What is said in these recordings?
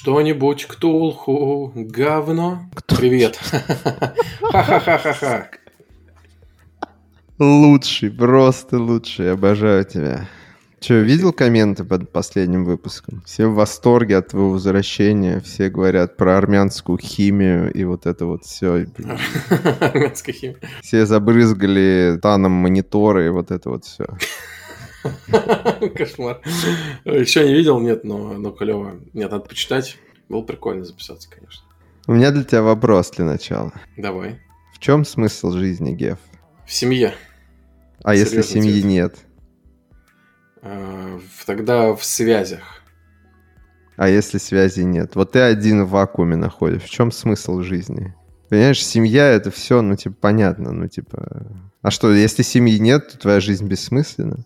Что-нибудь ктулху, говно. Привет. Ха-ха-ха-ха-ха. Лучший, просто лучший. Обожаю тебя. Че, видел комменты под последним выпуском? Все в восторге от твоего возвращения. Все говорят про армянскую химию и вот это вот все. Армянская химия. Все забрызгали таном мониторы и вот это вот все. Кошмар. Еще не видел, нет, но, но клево. Нет, надо почитать. Было прикольно записаться, конечно. У меня для тебя вопрос для начала. Давай. В чем смысл жизни, Геф? В семье. А если семьи ответ. нет? В- Тогда в связях. А если связи нет? Вот ты один в вакууме находишь. В чем смысл жизни? Понимаешь, семья это все, ну, типа, понятно, ну, типа... А что, если семьи нет, то твоя жизнь бессмысленна?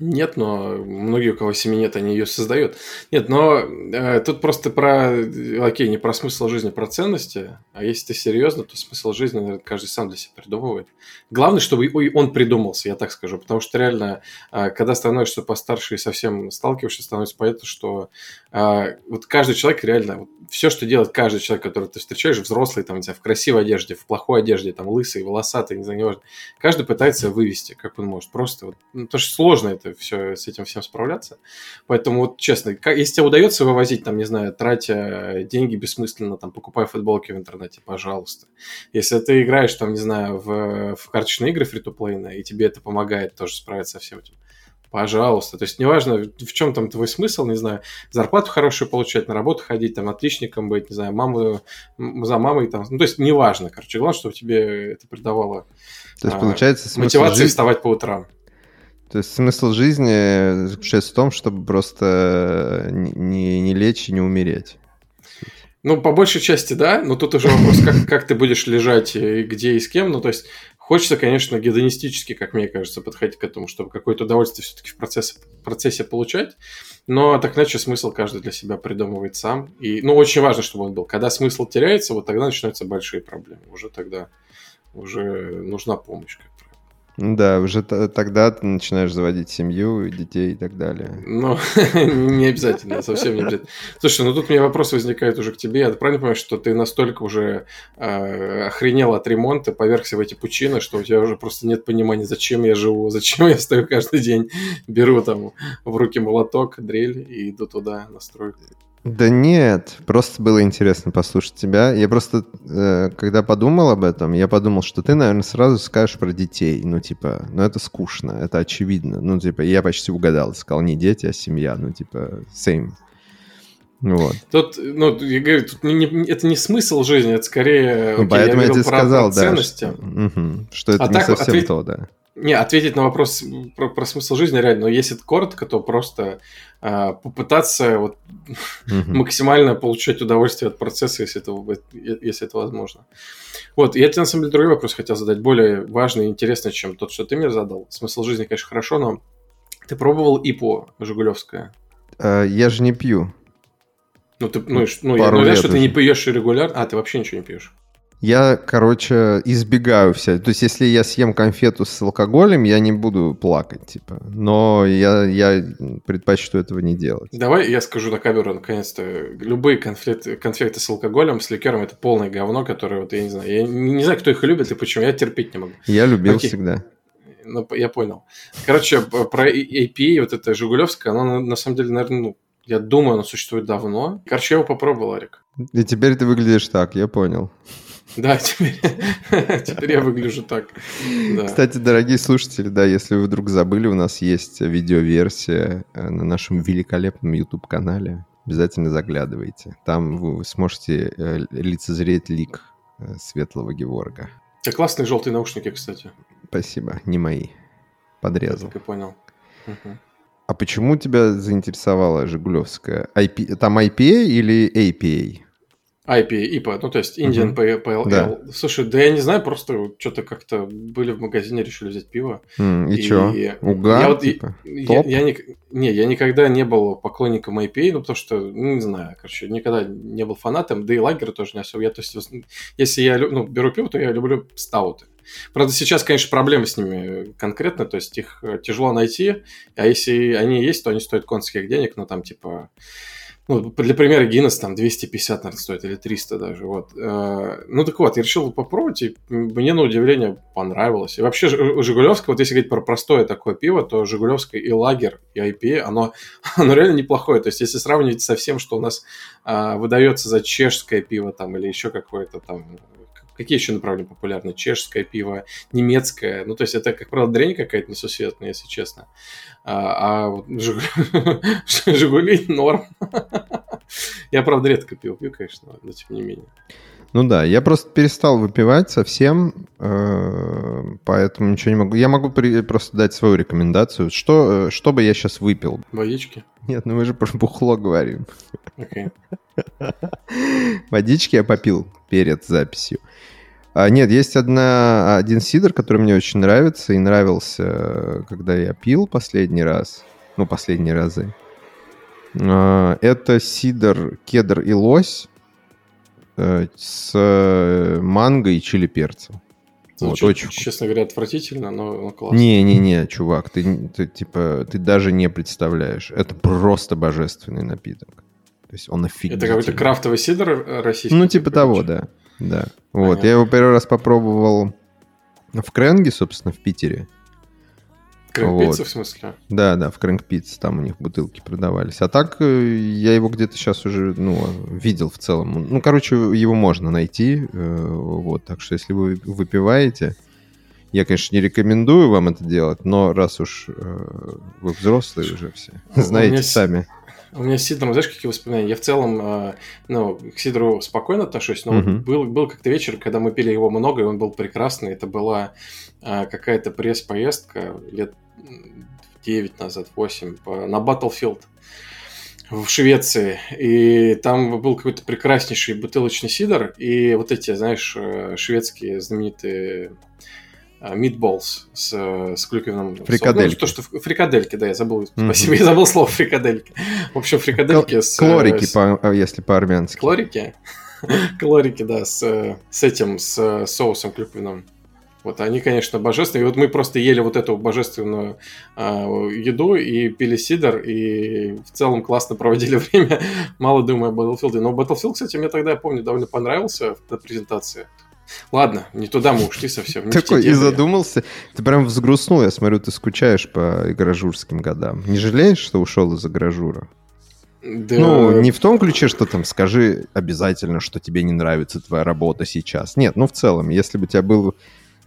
Нет, но многие, у кого семьи нет, они ее создают. Нет, но э, тут просто про, окей, не про смысл жизни, про ценности. А если ты серьезно, то смысл жизни, наверное, каждый сам для себя придумывает. Главное, чтобы он придумался, я так скажу. Потому что реально, э, когда становишься постарше и совсем сталкиваешься, становится понятно, что э, вот каждый человек реально, вот все, что делает каждый человек, которого ты встречаешь, взрослый, там, не знаю, в красивой одежде, в плохой одежде, там, лысый, волосатый, не знаю, неважно. Каждый пытается вывести, как он может. Просто вот, ну, потому что сложно это все, с этим всем справляться. Поэтому вот честно, как- если тебе удается вывозить, там, не знаю, тратя деньги бессмысленно, там, покупая футболки в интернете, пожалуйста. Если ты играешь, там, не знаю, в, в карточные игры фри и тебе это помогает тоже справиться со всем этим, пожалуйста. То есть неважно, в чем там твой смысл, не знаю, зарплату хорошую получать, на работу ходить, там, отличником быть, не знаю, маму, за мамой там, ну, то есть неважно, короче, главное, чтобы тебе это придавало То есть, А, получается, мотивации жизни... вставать по утрам. То есть смысл жизни заключается в том, чтобы просто не, не, не лечь и не умереть. Ну, по большей части, да, но тут уже вопрос, как, как ты будешь лежать и где и с кем. Ну, то есть, хочется, конечно, гедонистически, как мне кажется, подходить к этому, чтобы какое-то удовольствие все-таки в процессе, процессе получать. Но так иначе смысл каждый для себя придумывает сам. И, ну, очень важно, чтобы он был. Когда смысл теряется, вот тогда начинаются большие проблемы. Уже тогда уже нужна помощь, как правило. Да, уже тогда ты начинаешь заводить семью, детей и так далее. Ну, не обязательно, совсем не обязательно. Слушай, ну тут у меня вопрос возникает уже к тебе. Я правильно понимаю, что ты настолько уже э, охренел от ремонта, повергся в эти пучины, что у тебя уже просто нет понимания, зачем я живу, зачем я встаю каждый день, беру там в руки молоток, дрель и иду туда на стройку. Да нет, просто было интересно послушать тебя. Я просто, э, когда подумал об этом, я подумал, что ты, наверное, сразу скажешь про детей. Ну, типа, ну это скучно, это очевидно. Ну, типа, я почти угадал, сказал не дети, а семья. Ну, типа, same. Вот. Тут, ну, я говорю, тут не- не- это не смысл жизни, это скорее... Ну, окей, поэтому я, говорил тебе сказал, да, ценности. что, мгм, что это А не так совсем ответь- то, да. Не, ответить на вопрос про, про смысл жизни реально, но если это коротко, то просто а, попытаться вот Мгм. максимально получать удовольствие от процесса, если это, если это возможно. Вот, я тебе на самом деле другой вопрос хотел задать, более важный и интересный, чем тот, что ты мне задал. Смысл жизни, конечно, хорошо, но ты пробовал ИПО Жигулевское? Э, Я же не пью. Ну, ты, ну, ну, я Пару ну, знаешь, лет что ты не пьешь регулярно. А, ты вообще ничего не пьешь. Я, короче, избегаю вся. То есть, если я съем конфету с алкоголем, я не буду плакать, типа. Но я, я предпочту этого не делать. Давай я скажу на камеру, наконец-то, любые конфеты, конфеты с алкоголем, с ликером, это полное говно, которое, вот, я не знаю, я не, не знаю, кто их любит и почему, я терпеть не могу. Я любил Окей. всегда. Ну, я понял. Короче, про APA, вот это Жигулевское, оно на, на самом деле, наверное, ну, я думаю, оно существует давно. Короче, я его попробовал, Арик. И теперь ты выглядишь так, я понял. Да, теперь, теперь я выгляжу так. Да. Кстати, дорогие слушатели, да, если вы вдруг забыли, у нас есть видеоверсия э, на нашем великолепном YouTube-канале. Обязательно заглядывайте. Там вы сможете э, лицезреть лик э, светлого Геворга. Это классные желтые наушники, кстати. Спасибо, не мои. Я Подрезал. так и понял. Мгм. А почему тебя заинтересовала Жигулевская? IP, там IPA или APA? IPA, IPA, ну то есть Indian Мгм. PLL. Да. Слушай, да я не знаю, просто что-то как-то были в магазине, решили взять пиво. М, и, И чё? Угар, я вот типа? Я, Топ? я не, не, я никогда не был поклонником IPA, ну, потому что, ну, не знаю, короче, никогда не был фанатом, да и лагеры тоже не особо. Я, то есть, если я ну, беру пиво, то я люблю стауты. Правда, сейчас, конечно, проблемы с ними конкретно, то есть их э, тяжело найти, а если они есть, то они стоят конских денег, ну, там, типа, ну, для примера, Гиннес там 250, наверное, стоит, или 300 даже, вот. Э, ну, так вот, я решил попробовать, и мне, на удивление, понравилось. И вообще, Жигулевское, вот если говорить про простое такое пиво, то Жигулевское и Лагер, и IPA, оно, оно реально неплохое. То есть, если сравнивать со всем, что у нас а, выдается за чешское пиво там, или еще какое-то там Какие еще направления популярны? Чешское пиво, немецкое. Ну, то есть это, как правило, дрянь какая-то несусветная, если честно. А, а вот Жигули норм. Я, правда, редко пил, пью, конечно, но тем не менее. Ну да, я просто перестал выпивать совсем, э, поэтому ничего не могу. Я могу просто дать свою рекомендацию. Что, э, что бы я сейчас выпил? Водички? Нет, ну мы же про бухло говорим. Okay. Водички я попил перед записью. А, нет, есть одна, один сидр, который мне очень нравится и нравился, когда я пил последний раз. Ну, последние разы. А, это сидр кедр и лось э, с манго и чили перцем. Вот, очень... Честно говоря, отвратительно, но, но классно. Не-не-не, чувак, ты, ты, типа, ты даже не представляешь. Это просто божественный напиток. То есть он офигительный. Это какой-то крафтовый сидр российский? Ну, типа того, да. Да. Понятно. Вот, я его первый раз попробовал в Кренге, собственно, в Питере. Крэнк вот. в смысле? Да, да, в Крэнк там у них бутылки продавались. А так э, я его где-то сейчас уже, ну, видел в целом. Ну, короче, его можно найти. Э, вот, так что если вы выпиваете, я, конечно, не рекомендую вам это делать, но раз уж э, вы взрослые уже все, знаете сами. У меня с Сидором, знаешь, какие воспоминания? Я в целом, э, ну, к Сидору спокойно отношусь, но uh-huh. был, был как-то вечер, когда мы пили его много, и он был прекрасный. Это была э, какая-то пресс-поездка лет 9 назад, 8, по, на Battlefield в Швеции, и там был какой-то прекраснейший бутылочный сидор, и вот эти, знаешь, э, шведские знаменитые э, с, с клюквенным фрикадельки. Ну, то, что фрикадельки, да, я забыл. Mm-hmm. Спасибо, я забыл слово фрикадельки. В общем, фрикадельки Кл- с... Клорики, с... По, а, если по-армянски. Клорики? Клорики, да, с, с этим, с соусом клюквенным. Вот они, конечно, божественные. И вот мы просто ели вот эту божественную э, еду и пили сидр, и в целом классно проводили время. Мало думаю о Battlefield. Но Battlefield, кстати, мне тогда, я помню, довольно понравился на презентации. Ладно, не туда мы ушли совсем. Не Такой и задумался. Ты прям взгрустнул, я смотрю, ты скучаешь по игражурским годам. Не жалеешь, что ушел из игражура? Да. Ну, не в том ключе, что там скажи обязательно, что тебе не нравится твоя работа сейчас. Нет, ну в целом, если бы у тебя был,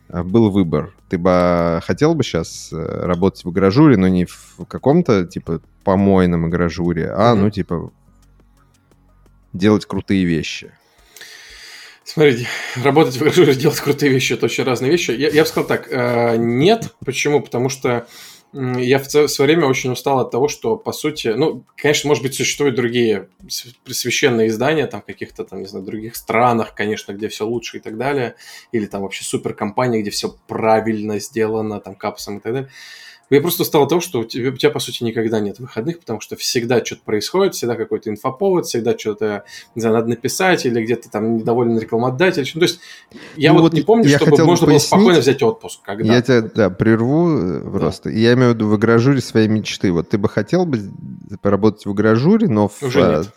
э, был выбор, ты бы хотел бы сейчас э, работать в игражуре, но не в каком-то, типа, помойном игражуре, а, mm-hmm. ну, типа, делать крутые вещи. Смотрите, работать в гараже, делать крутые вещи – это очень разные вещи. Я, я бы сказал так, э, нет. Почему? Потому что я в свое время очень устал от того, что, по сути, ну, конечно, может быть, существуют другие священные издания, там, каких-то, там, не знаю, других странах, конечно, где все лучше и так далее, или там вообще суперкомпания, где все правильно сделано, там, капсом и так далее. Я просто устал от того, что у тебя, у тебя, по сути, никогда нет выходных, потому что всегда что-то происходит, всегда какой-то инфоповод, всегда что-то, не знаю, надо написать, или где-то там недоволен рекламодатель. Ну, то есть я ну, вот, вот не помню, чтобы можно было спокойно взять отпуск. Когда. Я тебя, да, прерву э, да. просто. Я имею в виду в игражуре своей мечты. Вот ты бы хотел бы поработать в игражуре, но в... Уже нет.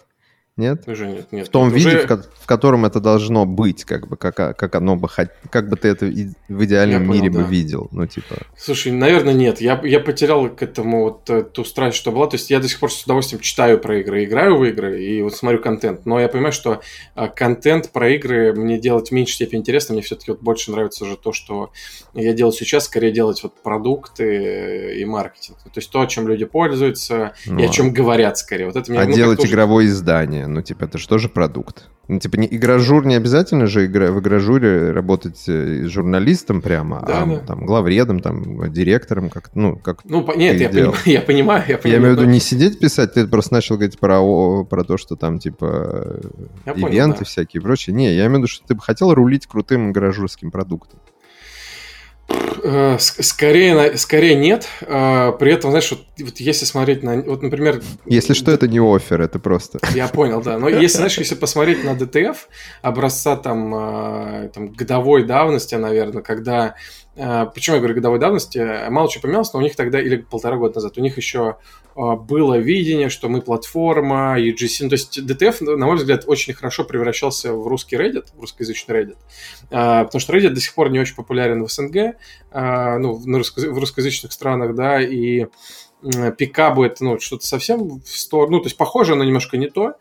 Нет? Уже нет, нет. В том нет, виде, уже... в, в котором это должно быть, как бы, как, как оно бы как бы ты это в идеальном я мире понял, бы да. видел, ну типа. Слушай, наверное, нет. Я, я потерял к этому вот ту страсть, что была. То есть я до сих пор с удовольствием читаю про игры, играю в игры и вот смотрю контент. Но я понимаю, что а, контент про игры мне делать в меньшей степени интересно. Мне все-таки вот больше нравится уже то, что я делаю сейчас, скорее делать вот продукты и маркетинг. То есть то, чем люди пользуются ну, и о чем говорят скорее. Вот это мне, а ну, делать игровое издание ну, типа, это же тоже продукт. Ну, типа, не, игражур не обязательно же игра, в игражуре работать э, журналистом прямо, да, а да. там главредом, там, директором, как, ну, как Ну, нет, я, поним, я понимаю, я понимаю. Я имею в виду не сидеть писать, ты просто начал говорить про, про то, что там, типа, я ивенты понял, да. всякие и прочее. Не, я имею в виду, что ты бы хотел рулить крутым игражурским продуктом. Э, скорее, скорее нет. А, при этом, знаешь, вот, вот если смотреть на... Вот, например... Если что, это не офер, это просто... Я понял, да. Но если, знаешь, если посмотреть на DTF, образца там, а, там годовой давности, наверное, когда почему я говорю годовой давности, мало чего поменялось, но у них тогда, или полтора года назад, у них еще а, было видение, что мы платформа, UGC, ну, то есть DTF, на мой взгляд, очень хорошо превращался в русский Reddit, в русскоязычный Reddit, потому что Reddit до сих пор не очень популярен в СНГ, ну, в русскоязычных странах, да, и пикабу это, ну, что-то совсем в сторону, ну, то есть похоже, но немножко не то,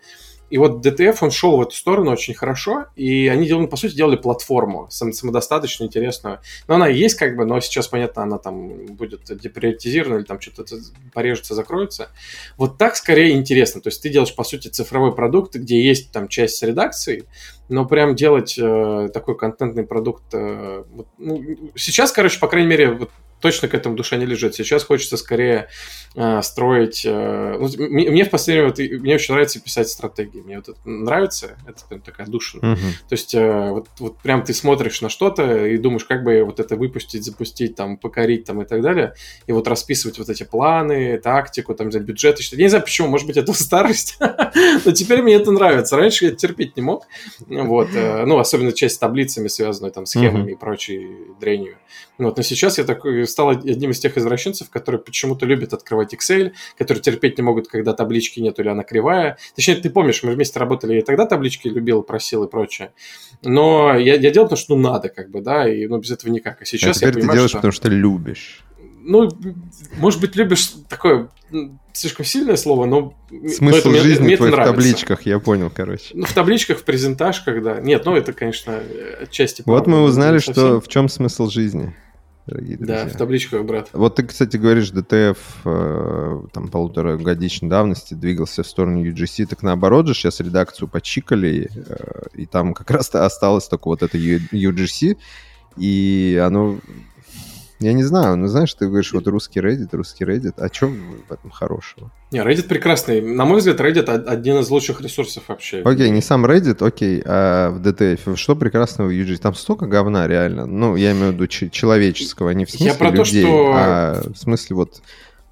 и вот DTF, он шел в эту сторону очень хорошо, и они, делали, по сути, делали платформу сам, самодостаточно интересную. Но она есть как бы, но сейчас, понятно, она там будет деприоритизирована или там что-то порежется, закроется. Вот так скорее интересно. То есть ты делаешь, по сути, цифровой продукт, где есть там часть с редакцией, но прям делать э, такой контентный продукт... Э, вот, ну, сейчас, короче, по крайней мере, вот точно к этому душа не лежит. Сейчас хочется скорее э, строить... Э, ну, мне, мне в последнее вот, мне очень нравится писать стратегии. Мне вот это нравится, это прям такая душа. Uh-huh. То есть э, вот, вот прям ты смотришь на что-то и думаешь, как бы вот это выпустить, запустить, там, покорить там и так далее. И вот расписывать вот эти планы, тактику, там, бюджеты. Что... Я не знаю, почему, может быть, это старость, но теперь мне это нравится. Раньше я терпеть не мог. Вот. Э, ну, особенно часть с таблицами связанную, там, схемами uh-huh. и прочей дрянью. Вот. Но сейчас я такой стал одним из тех извращенцев, которые почему-то любят открывать Excel, которые терпеть не могут, когда таблички нет или она кривая. Точнее, ты помнишь, мы вместе работали, я тогда таблички любил, просил и прочее. Но я, я делал, потому что ну надо, как бы, да, и ну, без этого никак. А сейчас а я понимаю, ты делаешь, что... потому что любишь. Ну, может быть, любишь такое слишком сильное слово, но... Смысл но это, жизни мне, твой в табличках, я понял, короче. Ну, в табличках, в презентажках, да. Нет, ну это, конечно, отчасти... Вот мы узнали, что в чем смысл жизни дорогие друзья. Да, в табличках, брат. Вот ты, кстати, говоришь, ДТФ э, там полуторагодичной давности двигался в сторону UGC, так наоборот же сейчас редакцию почикали, э, и там как раз-то осталось только вот это UGC, и оно я не знаю, ну знаешь, ты говоришь, вот русский Reddit, русский Reddit, а чем в этом хорошего? Не, Reddit прекрасный. На мой взгляд, Reddit один из лучших ресурсов вообще. Окей, не сам Reddit, окей, а в DTF. Что прекрасного в UG? Там столько говна реально. Ну, я имею в виду человеческого, не в смысле Я про людей, то, что... а в смысле вот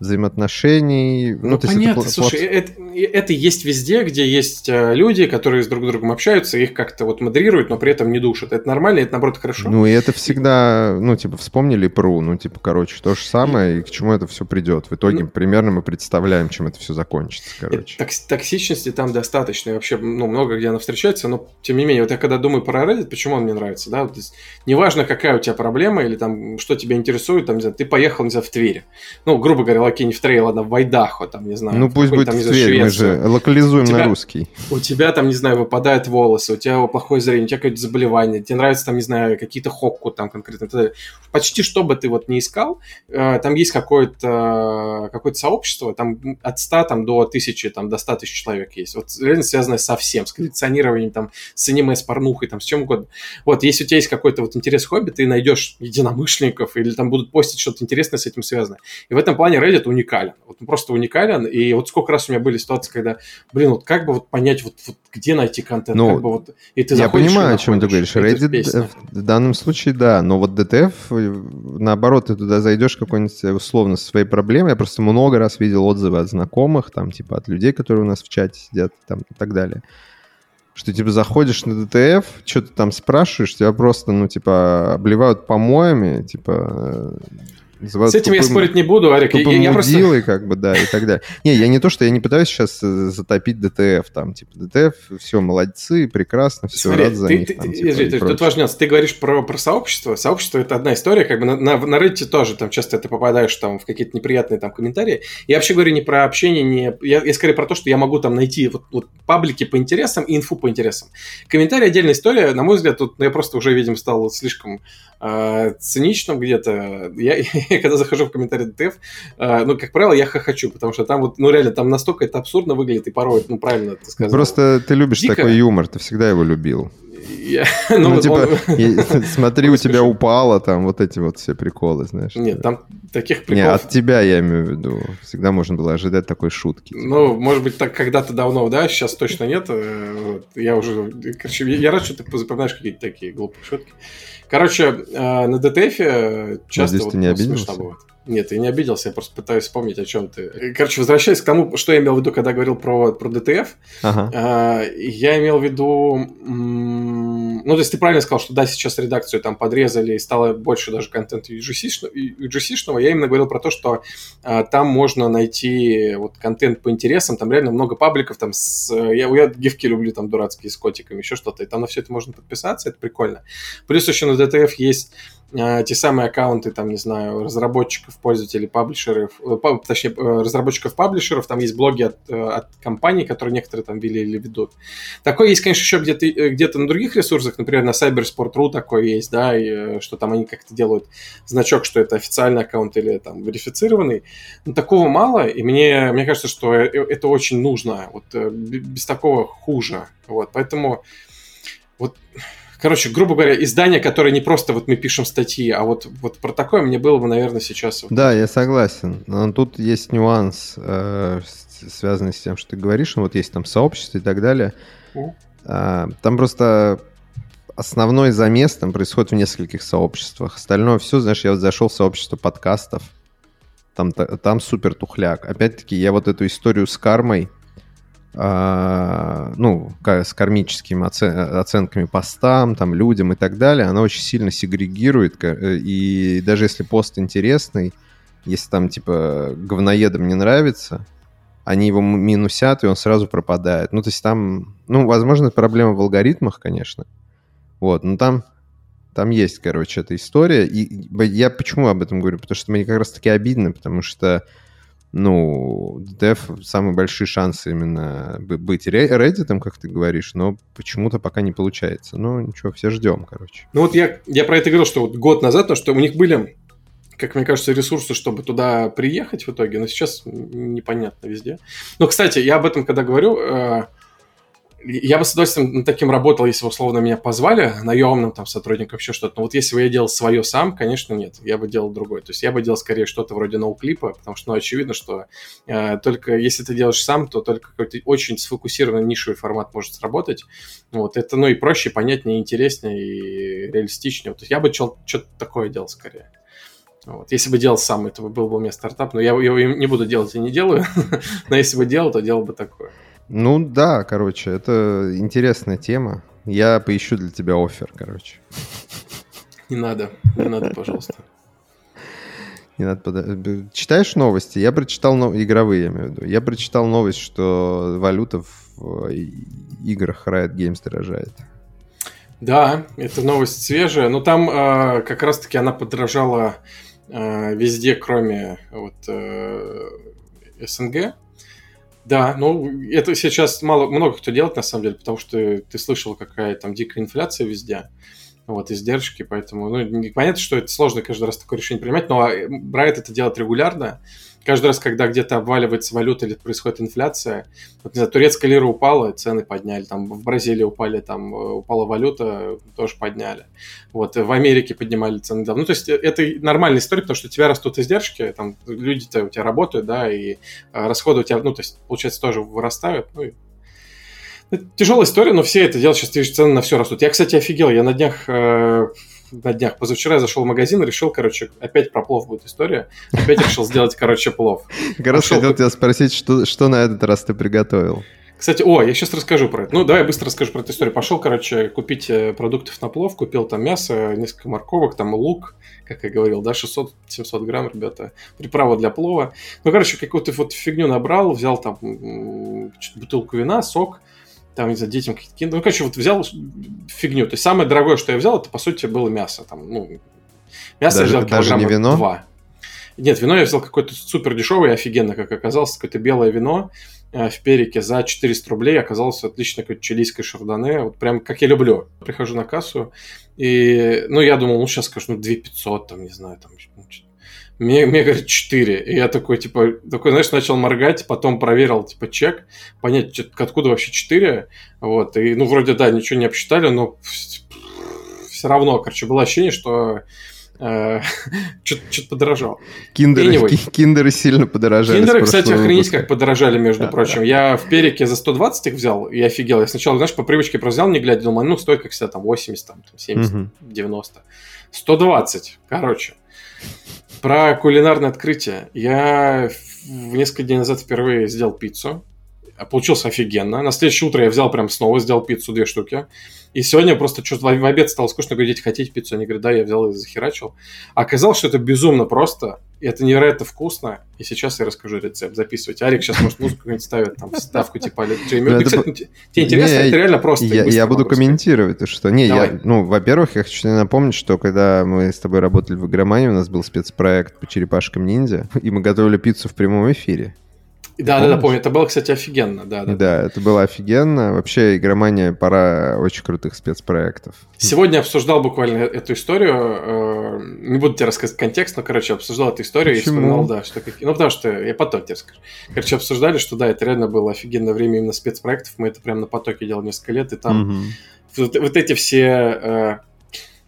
взаимоотношений. Ну, ну то понятно, есть это, слушай, это, это есть везде, где есть э, люди, которые с друг другом общаются, их как-то вот модерируют, но при этом не душат. Это нормально, это наоборот хорошо. Ну и это всегда, ну типа вспомнили ПРУ, ну типа короче то же самое, и к чему это все придет. В итоге ну, примерно мы представляем, чем это все закончится, короче. Токс токсичности там достаточно, и вообще ну, много где она встречается, но тем не менее, вот я когда думаю про Reddit, почему он мне нравится, да, вот, есть, неважно какая у тебя проблема или там что тебя интересует, там, не знаю, ты поехал, не знаю, в Тверь. Ну, грубо говоря, окей, не в Тверь, ладно, в Айдахо, там, не знаю. Ну, пусть будет там, Тверь, мы же локализуем тебя, на русский. У тебя там, не знаю, выпадают волосы, у тебя плохое зрение, у тебя какое-то заболевание, тебе нравится там, не знаю, какие-то хокку там конкретно. Почти что бы ты вот не искал, э, там есть какое-то какое сообщество, там от 100 там, до 1000, там, до 100 тысяч человек есть. Вот реально связанное со всем, с коллекционированием, там, с аниме, с порнухой, там, с чем угодно. Вот, если у тебя есть какой-то вот интерес хобби, ты найдешь единомышленников или там будут постить что-то интересное с этим связано. И в этом плане Reddit уникален. Вот он просто уникален. И вот сколько раз у меня были ситуации, когда, блин, вот как бы вот понять, вот, вот где найти контент, ну, как бы вот, и ты Я понимаю, о чем ты говоришь. Reddit в данном случае, да, но вот DTF, наоборот, ты туда зайдешь какой-нибудь условно со своей проблемой. Я просто много раз видел отзывы от знакомых, там, типа, от людей, которые у нас в чате сидят, там, и так далее что типа заходишь на DTF, что-то там спрашиваешь, тебя просто, ну, типа, обливают помоями, типа, с этим тупым, я спорить не буду, Арик. Тупым я, я просто... как бы, да, и так далее. Не, я не то, что я не пытаюсь сейчас э, затопить DTF, там, типа, DTF, все, молодцы, прекрасно, все, Смотри, рад за ты, них. Ты, там, ты, типа, ты, тут важно, ты говоришь про, про сообщество. Сообщество – это одна история, как бы на, на, на Reddit тоже там часто ты попадаешь там в какие-то неприятные там комментарии. Я вообще говорю не про общение, не... Я, я скорее про то, что я могу там найти вот, вот паблики по интересам и инфу по интересам. Комментарий – отдельная история. На мой взгляд, тут ну, я просто уже, видимо, стал слишком э, циничным где-то. Я, я когда захожу в комментарий ДТФ, э, ну, как правило, я хохочу, потому что там вот, ну, реально, там настолько это абсурдно выглядит, и порой, ну, правильно ты сказал. Просто ты любишь Дико. такой юмор, ты всегда его любил. Я, ну, ну, типа, он... смотри, у тебя упало, там вот эти вот все приколы, знаешь. Нет, там таких приколов... Не, от тебя я имею в виду. Всегда можно было ожидать такой шутки. Типа. Ну, может быть, так когда-то давно, да, сейчас точно нет. Э, вот. Я уже... Короче, я рад, что ты запоминаешь какие-то такие глупые шутки. Короче, э, на ДТФ часто... Надеюсь, вот, ты не обиделся? Нет, я не обиделся, я просто пытаюсь вспомнить, о чем ты. Короче, возвращаясь к тому, что я имел в виду, когда говорил про, про DTF, ага. я имел в виду ну, то есть ты правильно сказал, что да, сейчас редакцию там подрезали и стало больше даже контента UGC-шного. Я именно говорил про то, что а, там можно найти вот контент по интересам, там реально много пабликов, там с... Я, я гифки люблю там дурацкие с котиками, еще что-то, и там на все это можно подписаться, это прикольно. Плюс еще на DTF есть те самые аккаунты, там, не знаю, разработчиков, пользователей, паблишеров, э, точнее, э, разработчиков, паблишеров, там есть блоги от, э, от компаний, которые некоторые там вели или ведут. Такое есть, конечно, еще где-то где на других ресурсах, например, на Cybersport.ru такое есть, да, и что там они как-то делают значок, что это официальный аккаунт или там верифицированный. Но такого мало, и мне, мне кажется, что это очень нужно. Вот без такого хуже. Вот, поэтому вот Короче, грубо говоря, издание, которое не просто вот мы пишем статьи, а вот, вот про такое мне было бы, наверное, сейчас... Да, я согласен. Но тут есть нюанс, э, связанный с тем, что ты говоришь. Ну, вот есть там сообщество и так далее. Mm. Э, там просто основной замес там происходит в нескольких сообществах. Остальное все, знаешь, я вот зашел в сообщество подкастов. Там, там супер тухляк. Опять-таки, я вот эту историю с кармой а, ну, с кармическими оценками постам, там, людям и так далее, она очень сильно сегрегирует, э, и даже если пост интересный, если там, типа, говноедам не нравится, они его минусят, и он сразу пропадает. Ну, то есть там, ну, возможно, проблема в алгоритмах, конечно, вот, но там, там есть, короче, эта история, и я почему об этом говорю? Потому что мне как раз-таки обидно, потому что ну, Dev самые большие шансы именно быть Reddit, как ты говоришь, но почему-то пока не получается. Ну, ничего, все ждем, короче. Ну вот я, я про это говорил, что вот год назад, то, что у них были, как мне кажется, ресурсы, чтобы туда приехать в итоге, но сейчас непонятно везде. Но, кстати, я об этом когда говорю, э, я бы с удовольствием над таким работал, если бы, условно, меня позвали наемным там сотрудником, еще что-то. Но вот если бы я делал свое сам, конечно, нет. Я бы делал другое. То есть я бы делал скорее что-то вроде ноуклипа, потому что, ну, очевидно, что э, только если ты делаешь сам, то только какой-то очень сфокусированный нишевый формат может сработать. Вот это, ну, и проще, понятнее, интереснее и реалистичнее. Вот, я бы что-то такое делал скорее. Вот. Если бы делал сам, это был бы у меня стартап, но я его не буду делать и не делаю. но если бы делал, то делал бы такое. Ну да, короче, это интересная тема. Я поищу для тебя офер, короче. Не надо, не надо, пожалуйста. Не надо под... Читаешь новости? Я прочитал но... игровые, я имею в виду. Я прочитал новость, что валюта в играх Riot Games дорожает. Да, это новость свежая, но там э, как раз-таки она подорожала э, везде, кроме вот э, СНГ. Да, ну это сейчас мало, много кто делает на самом деле, потому что ты слышал, какая там дикая инфляция везде, вот, издержки, поэтому, ну, понятно, что это сложно каждый раз такое решение принимать, но Брайт это делает регулярно, каждый раз, когда где-то обваливается валюта или происходит инфляция, вот, не знаю, турецкая лира упала, цены подняли, там в Бразилии упали, там э, упала валюта, тоже подняли. Вот, в Америке поднимали цены. Да. Ну, то есть э, это нормальная история, потому что у тебя растут издержки, там люди-то у тебя работают, да, и а, расходы у тебя, ну, то есть, получается, тоже вырастают, ну, и Тяжелая история, но все это делают, сейчас цены на все растут. Я, кстати, офигел, я на днях э, на днях. Позавчера я зашел в магазин и решил, короче, опять про плов будет история. Опять решил сделать, короче, плов. Раз хотел тебя спросить, что, что на этот раз ты приготовил. Кстати, о, я сейчас расскажу про это. Ну, давай я быстро расскажу про эту историю. Пошел, короче, купить э, продуктов на плов, купил там мясо, несколько морковок, там лук, как я говорил, да, 600-700 грамм, ребята, приправа для плова. Ну, короче, какую-то вот фигню набрал, взял там бутылку вина, сок, там, не знаю, детям какие-то... Ну, короче, вот взял фигню. То есть самое дорогое, что я взял, это, по сути, было мясо. Там, ну, мясо даже, я взял даже не вино? Два. Нет, вино я взял какое-то супер дешевое, офигенно, как оказалось, какое-то белое вино э, в перике за 400 рублей. Оказалось отлично какое-то чилийское шардоне. Вот прям как я люблю. Прихожу на кассу, и, ну, я думал, ну, сейчас скажу, ну, 2500, там, не знаю, там, ну, мне, мне говорят 4. И я такой, типа, такой, знаешь, начал моргать, потом проверил, типа, чек, понять, откуда вообще 4. Вот, и, ну, вроде, да, ничего не обсчитали, но все равно, короче, было ощущение, что э, что-то подорожал. Киндеры, anyway. киндеры сильно подорожали. Киндеры, кстати, охренеть как подорожали, между прочим. Я в перике за 120 их взял и офигел. Я сначала, знаешь, по привычке просто взял, не глядя, думал, ну, стоит как всегда, там, 80, там, 70, угу. 90. 120, короче. Про кулинарное открытие. Я несколько дней назад впервые сделал пиццу. Получилось офигенно. На следующее утро я взял прям снова, сделал пиццу две штуки. И сегодня просто что-то в обед стало скучно, говорю, дети, хотите пиццу? Они говорят, да, я взял и захерачил. Оказалось, что это безумно просто, и это невероятно вкусно. И сейчас я расскажу рецепт. Записывайте. Арик сейчас, может, музыку какую-нибудь ставит, там, ставку типа Джейми. Ну, тебе интересно, это реально просто. Я буду комментировать, что... Не, я, ну, во-первых, я хочу напомнить, что когда мы с тобой работали в игромании, у нас был спецпроект по черепашкам ниндзя, и мы готовили пиццу в прямом эфире. Да, да, да, помню. Это было, кстати, офигенно. Да, да, да, это было офигенно. Вообще, игромания пора очень крутых спецпроектов. Сегодня обсуждал буквально эту историю. Э, не буду тебе рассказать контекст, но, короче, обсуждал эту историю Почему? и вспоминал, да, что. Ну, потому что я потом тебе скажу. Короче, обсуждали, что да, это реально было офигенное время именно спецпроектов. Мы это прям на потоке делали несколько лет, и там угу. вот, вот эти все э,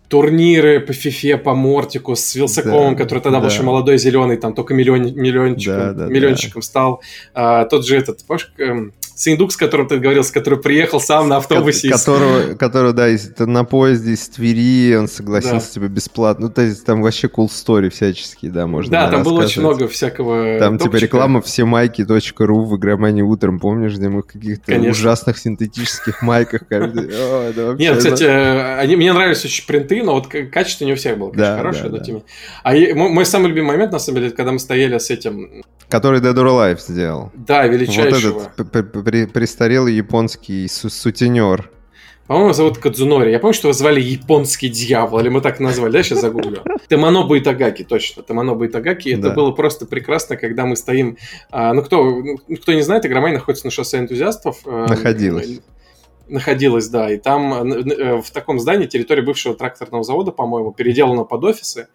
турниры по фифе, по Мортику с Вилсаковым, да, который тогда да. был еще молодой, зеленый, там только миллион, миллиончиком, да, да, миллиончиком да. стал. А, тот же этот, помнишь, эм, Синдук, с которым ты говорил, с которым приехал сам на автобусе. Которого, из... которого да, из, на поезде из Твери, он согласился да. тебе бесплатно. Ну, то есть там вообще cool story всяческие, да, можно Да, там было очень много всякого Там топчика. типа реклама все майки.ру в игромане утром, помнишь, где мы в каких-то Конечно. ужасных синтетических майках. Нет, кстати, они, мне нравились очень принты, но вот качество не у всех было, конечно, хорошее, но тем А мой самый любимый момент, на самом деле, когда мы стояли с этим... Который Dead or Alive сделал. Да, величайшего. Вот этот при, престарелый японский су сутенер. По-моему, зовут Кадзунори. Я помню, что его звали Японский дьявол, или мы так назвали, да, сейчас загуглю. Таманобу Итагаки, точно, Таманобу Итагаки. Это да. было просто прекрасно, когда мы стоим... А, ну, кто, ну, кто не знает, Игромай находится на шоссе энтузиастов. А, Находилась находилась, да, и там э, э, в таком здании территория бывшего тракторного завода, по-моему, переделана под офисы,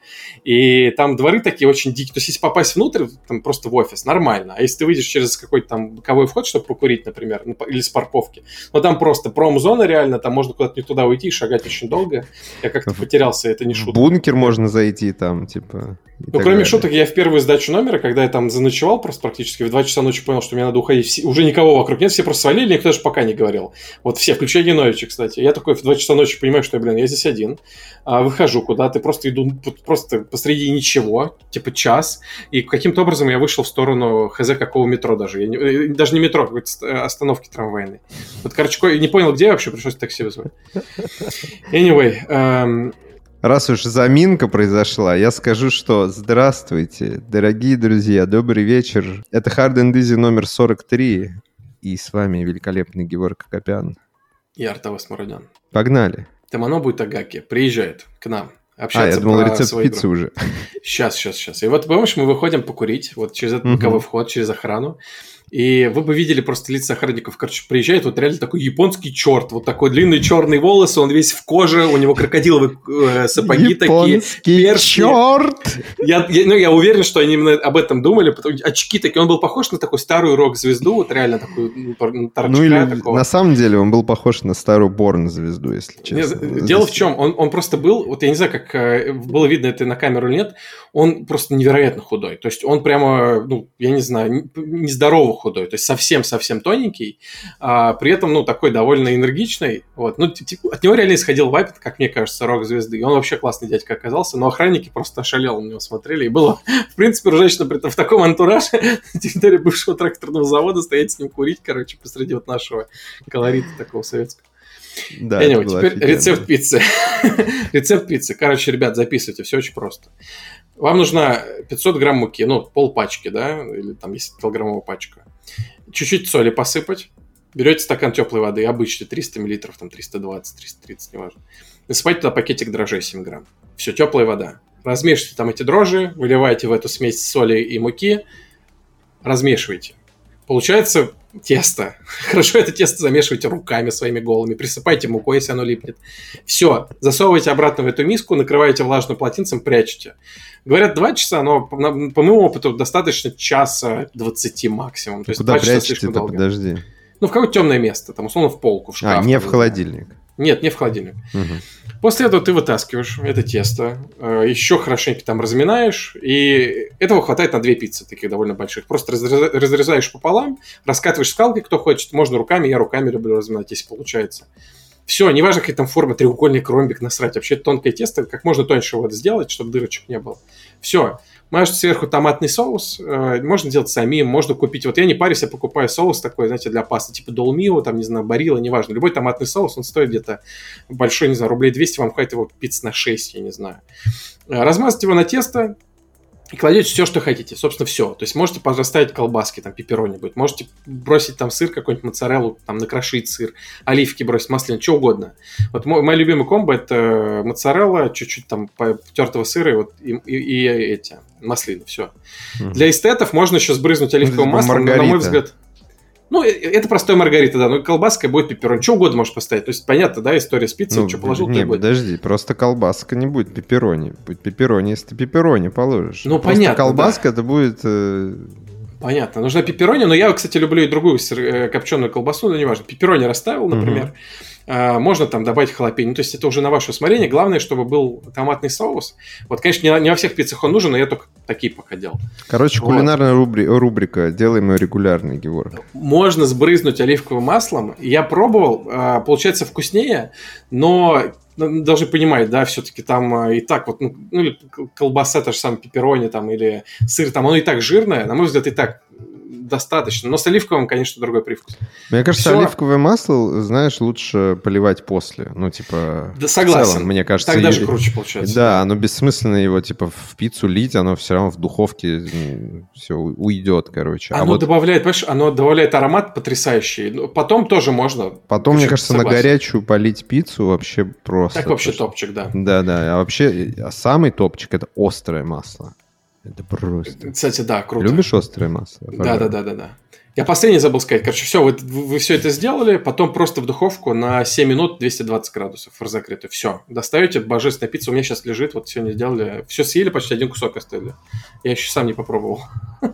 и там дворы такие очень дикие, то есть если попасть внутрь, там просто в офис, нормально, а если ты выйдешь через какой-то там боковой вход, чтобы покурить, например, или с парковки, ну там просто промзона реально, там можно куда-то не туда уйти и шагать очень долго, я как-то потерялся, это не шутка. Бункер можно зайти там, типа... Ну, кроме далее. шуток, я в первую сдачу номера, когда я там заночевал просто практически, в 2 часа ночи понял, что мне надо уходить, уже никого вокруг нет, все просто свалили, никто даже пока не говорил. Вот все, включая Геновича, кстати. Я такой в 2 часа ночи понимаю, что, блин, я здесь один. А, выхожу куда-то, просто иду просто посреди ничего, типа час. И каким-то образом я вышел в сторону хз какого метро даже. Я не, э, даже не метро, какой-то э, остановки трамвайной. Вот, короче, не понял, где вообще, пришлось такси вызвать. Anyway, эм, Раз уж заминка произошла, я скажу, что здравствуйте, дорогие друзья, добрый вечер. Это Hard and Easy номер 43, и с вами великолепный Георг Копян и Артавас Мурадян. Погнали. Тамано будет Агаки приезжает к нам общаться. А, я думал, рецепт пиццы игру. уже. Сейчас, сейчас, сейчас. И вот, помнишь, мы выходим покурить, вот через этот боковой угу. вход, через охрану. И вы бы видели просто лица охранников. Короче, приезжает вот реально такой японский черт. Вот такой длинный черный волосы, он весь в коже, у него крокодиловые э, сапоги японский такие. Японский черт! Я, я, ну, я уверен, что они именно об этом думали. Потому, очки такие. Он был похож на такую старую рок-звезду, вот реально такую торчка ну, или, такого. На самом деле он был похож на старую Борн-звезду, если честно. Нет, дело в чем? Он, он просто был, вот я не знаю, как э, было видно это на камеру или нет, он просто невероятно худой. То есть он прямо, ну, я не знаю, нездоровый худой, то есть совсем-совсем тоненький, а при этом, ну, такой довольно энергичный, вот, ну, типа, от него реально исходил вайп, как мне кажется, рок-звезды, и он вообще классный дядька оказался, но охранники просто ошалел на него смотрели, и было, в принципе, ржачно при в таком антураже на территории бывшего тракторного завода стоять с ним курить, короче, посреди вот нашего колорита такого советского. Да, anyway, теперь офигенно. рецепт пиццы. рецепт пиццы. Короче, ребят, записывайте, все очень просто. Вам нужна 500 грамм муки, ну, пол пачки, да, или там есть килограммовая пачка. Чуть-чуть соли посыпать. Берете стакан теплой воды, обычно 300 миллилитров, там 320, 330, неважно. Насыпайте туда пакетик дрожжей 7 грамм. Все, теплая вода. Размешивайте там эти дрожжи, выливайте в эту смесь соли и муки, размешивайте. Получается тесто. Хорошо это тесто замешивайте руками своими голыми, присыпайте мукой, если оно липнет. Все, засовывайте обратно в эту миску, накрываете влажным полотенцем, прячете. Говорят, два часа, но по, моему опыту достаточно часа 20 максимум. То есть Куда прячете-то, подожди? Ну, в какое-то темное место, там, условно, в полку, в шкаф. А, не в холодильник. Нет, не в холодильник. Угу. После этого ты вытаскиваешь это тесто, э, еще хорошенько там разминаешь, и этого хватает на две пиццы, таких довольно больших. Просто разрезаешь пополам, раскатываешь скалкой, кто хочет, можно руками, я руками люблю разминать, если получается. Все, неважно, какая там форма, треугольник, ромбик, насрать. Вообще тонкое тесто, как можно тоньше вот сделать, чтобы дырочек не было. Все. Мажут сверху томатный соус, э, можно делать самим, можно купить. Вот я не парюсь, я покупаю соус такой, знаете, для пасты, типа долмио, там, не знаю, барила, неважно. Любой томатный соус, он стоит где-то большой, не знаю, рублей 200, вам хватит его пиц на 6, я не знаю. Э, размазать его на тесто, и кладете все, что хотите. Собственно, все. То есть можете поставить колбаски, там, пепперони будет. Можете бросить там сыр какой-нибудь, моцареллу, там, накрошить сыр, оливки бросить, маслин, что угодно. Вот мой, мой любимый комбо – это моцарелла, чуть-чуть там потертого сыра и, вот, и, и, и эти маслины, все. Mm-hmm. Для эстетов можно еще сбрызнуть оливковым ну, маслом, но, на мой взгляд... Ну, э, это простой маргарита, да, но колбаска будет пепперон, что угодно можешь поставить. То есть, понятно, да, история с пиццей, ну, что положил, не, будет. подожди, просто колбаска не будет пепперони. Будет пепперони, если ты пепперони положишь. Ну, просто понятно, колбаска да. это будет... Э... Понятно, нужна пепперони, но я, кстати, люблю и другую э, копченую колбасу, но неважно. Пепперони расставил, например. А, можно там добавить халапеньо. Ну, то есть это уже на ваше усмотрение. Главное, чтобы был томатный соус. Вот, конечно, не, не во всех пиццах он нужен, но я только такие пока делал. Короче, вот. кулинарная рубри- рубрика. Делаем ее регулярно, Геворг. Можно сбрызнуть оливковым маслом. Я пробовал. А, получается вкуснее, но ну, должны понимать, да, все-таки там а, и так вот, ну, ну колбаса, та же самая пепперони там, или сыр там, оно и так жирное, на мой взгляд, и так достаточно. Но с оливковым, конечно, другой привкус. Мне кажется, Все... оливковое масло, знаешь, лучше поливать после. Ну, типа... Да, согласен. Целом, мне кажется... Так даже круче получается. Да, оно бессмысленно его, типа, в пиццу лить, оно все равно в духовке все уйдет, короче. А оно а вот... добавляет, понимаешь, оно добавляет аромат потрясающий. Ну, потом тоже можно. Потом, мне кажется, согласен. на горячую полить пиццу вообще просто. Так вообще топчик, да. Да, да. А вообще а самый топчик это острое масло. Это просто. Кстати, да, круто. Любишь острое масло? Да, да, да, да, да. Я последний забыл сказать. Короче, все, вы, вы все это сделали, потом просто в духовку на 7 минут 220 градусов разогретую. Все. Достаете божественная пицца. У меня сейчас лежит, вот сегодня сделали. Все съели, почти один кусок оставили. Я еще сам не попробовал.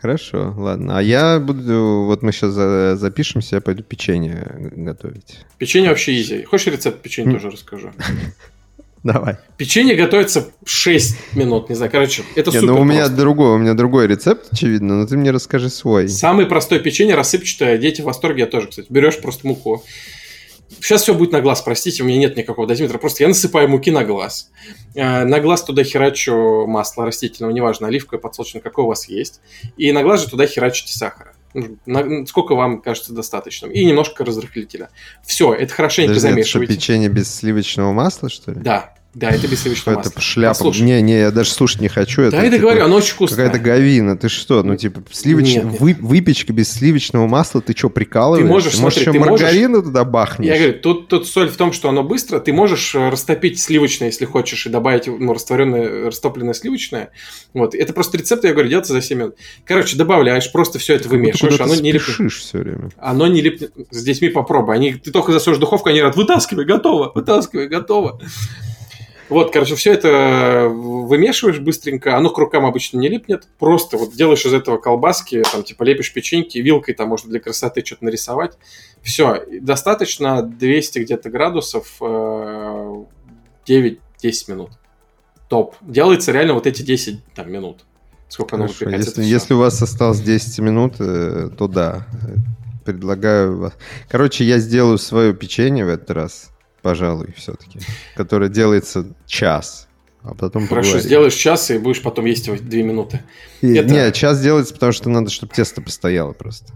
Хорошо, ладно. А я буду, вот мы сейчас запишемся, я пойду печенье готовить. Печенье вообще изи. Хочешь рецепт печенья тоже расскажу? Давай. Печенье готовится 6 минут, не знаю, короче, это не, супер Ну, у меня просто. другой, у меня другой рецепт, очевидно, но ты мне расскажи свой. Самый простой печенье, рассыпчатое, дети в восторге, я тоже, кстати. Берешь просто муку. Сейчас все будет на глаз, простите, у меня нет никакого дозиметра, просто я насыпаю муки на глаз. Э, на глаз туда херачу масло растительного, неважно, оливковое, подсолнечное, какое у вас есть. И на глаз же туда херачите сахара. Ну, сколько вам кажется достаточным. И немножко разрыхлителя. Все, это хорошенько Подожди, замешивайте. Это печенье без сливочного масла, что ли? Да, да, это без сливочного масла. Это шляпа. Послушай. Не, не, я даже слушать не хочу. Это, да, это типа, говорю, оно очень вкусное. Какая-то говина. Ты что? Ну, типа, сливоч... нет, нет. Вы... выпечка без сливочного масла, ты что, прикалываешь? Ты можешь, ты смотри, можешь ты маргарину можешь... туда бахнешь? Я говорю, тут, тут соль в том, что оно быстро. Ты можешь э, растопить сливочное, если хочешь, и добавить ну, растворенное, растопленное сливочное. Вот. Это просто рецепт, я говорю, делается за 7 минут. Короче, добавляешь, просто все это вымешиваешь. Оно не липнет. все время. Оно не липнет. С детьми попробуй. Они, ты только засунешь в духовку, они говорят, вытаскивай, готово, вытаскивай, готово. Вот, короче, все это вымешиваешь быстренько, оно к рукам обычно не липнет, просто вот делаешь из этого колбаски, там, типа, лепишь печеньки, вилкой там можно для красоты что-то нарисовать. Все, достаточно 200 где-то градусов, 9-10 э, минут. Топ. Делается реально вот эти 10 там, минут. Сколько оно Хорошо, если, если у вас осталось 10 минут, э, то да. Предлагаю... Короче, я сделаю свое печенье в этот раз пожалуй, все-таки, которая делается час. А потом Хорошо, поговорим. сделаешь час и будешь потом есть его две минуты. И, Это... Не, час делается, потому что надо, чтобы тесто постояло просто.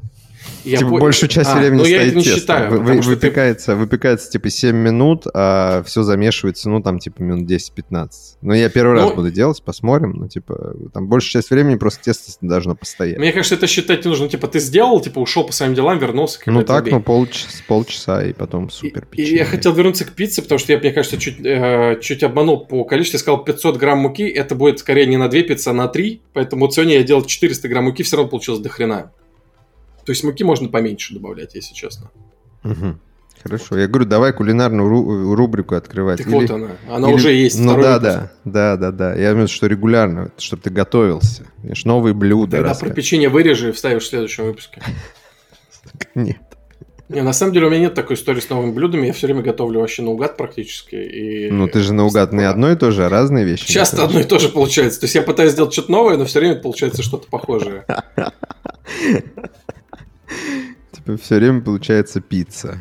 Я типа, по... большую часть а, времени ну, стоит тесто. Считаю, Вы, выпекается, ты... выпекается типа 7 минут, а все замешивается, ну, там, типа, минут 10-15. Но я первый ну, раз буду делать, посмотрим. Ну, типа, там большую часть времени просто тесто должно постоять. Мне кажется, это считать не нужно. Типа, ты сделал, типа, ушел по своим делам, вернулся. Ну, так, ну, полчаса, полчаса, и потом супер и, и я хотел вернуться к пицце, потому что я, мне кажется, чуть, э, чуть обманул по количеству. Я сказал 500 грамм муки, это будет скорее не на 2 пиццы, а на 3. Поэтому вот сегодня я делал 400 грамм муки, все равно получилось до хрена. То есть муки можно поменьше добавлять, если честно. Угу. Хорошо. Я говорю, давай кулинарную ру- рубрику открывать. Так или, вот она. Она или... уже есть. Ну да, да, да, да, да. Я имею в виду, что регулярно, чтобы ты готовился. Видишь, новые блюда. Тогда про печенье вырежи и вставишь в следующем выпуске. Нет. Не, на самом деле у меня нет такой истории с новыми блюдами. Я все время готовлю вообще наугад практически. И... Ну, ты же наугад не одно и то же, а разные вещи. Часто одно и то же получается. То есть я пытаюсь сделать что-то новое, но все время получается что-то похожее. все время получается пицца.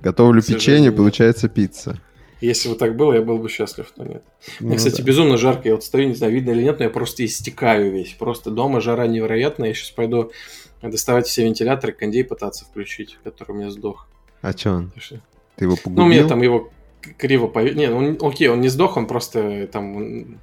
Готовлю печенье, получается пицца. Если бы так было, я был бы счастлив, но нет. Мне, ну, кстати, да. безумно жарко. Я вот стою, не знаю, видно или нет, но я просто истекаю весь. Просто дома жара невероятная. Я сейчас пойду доставать все вентиляторы, кондей пытаться включить, который у меня сдох. А что он? Ты его погубил? Ну, мне там его криво повесили. Не, ну, окей, он не сдох, он просто там...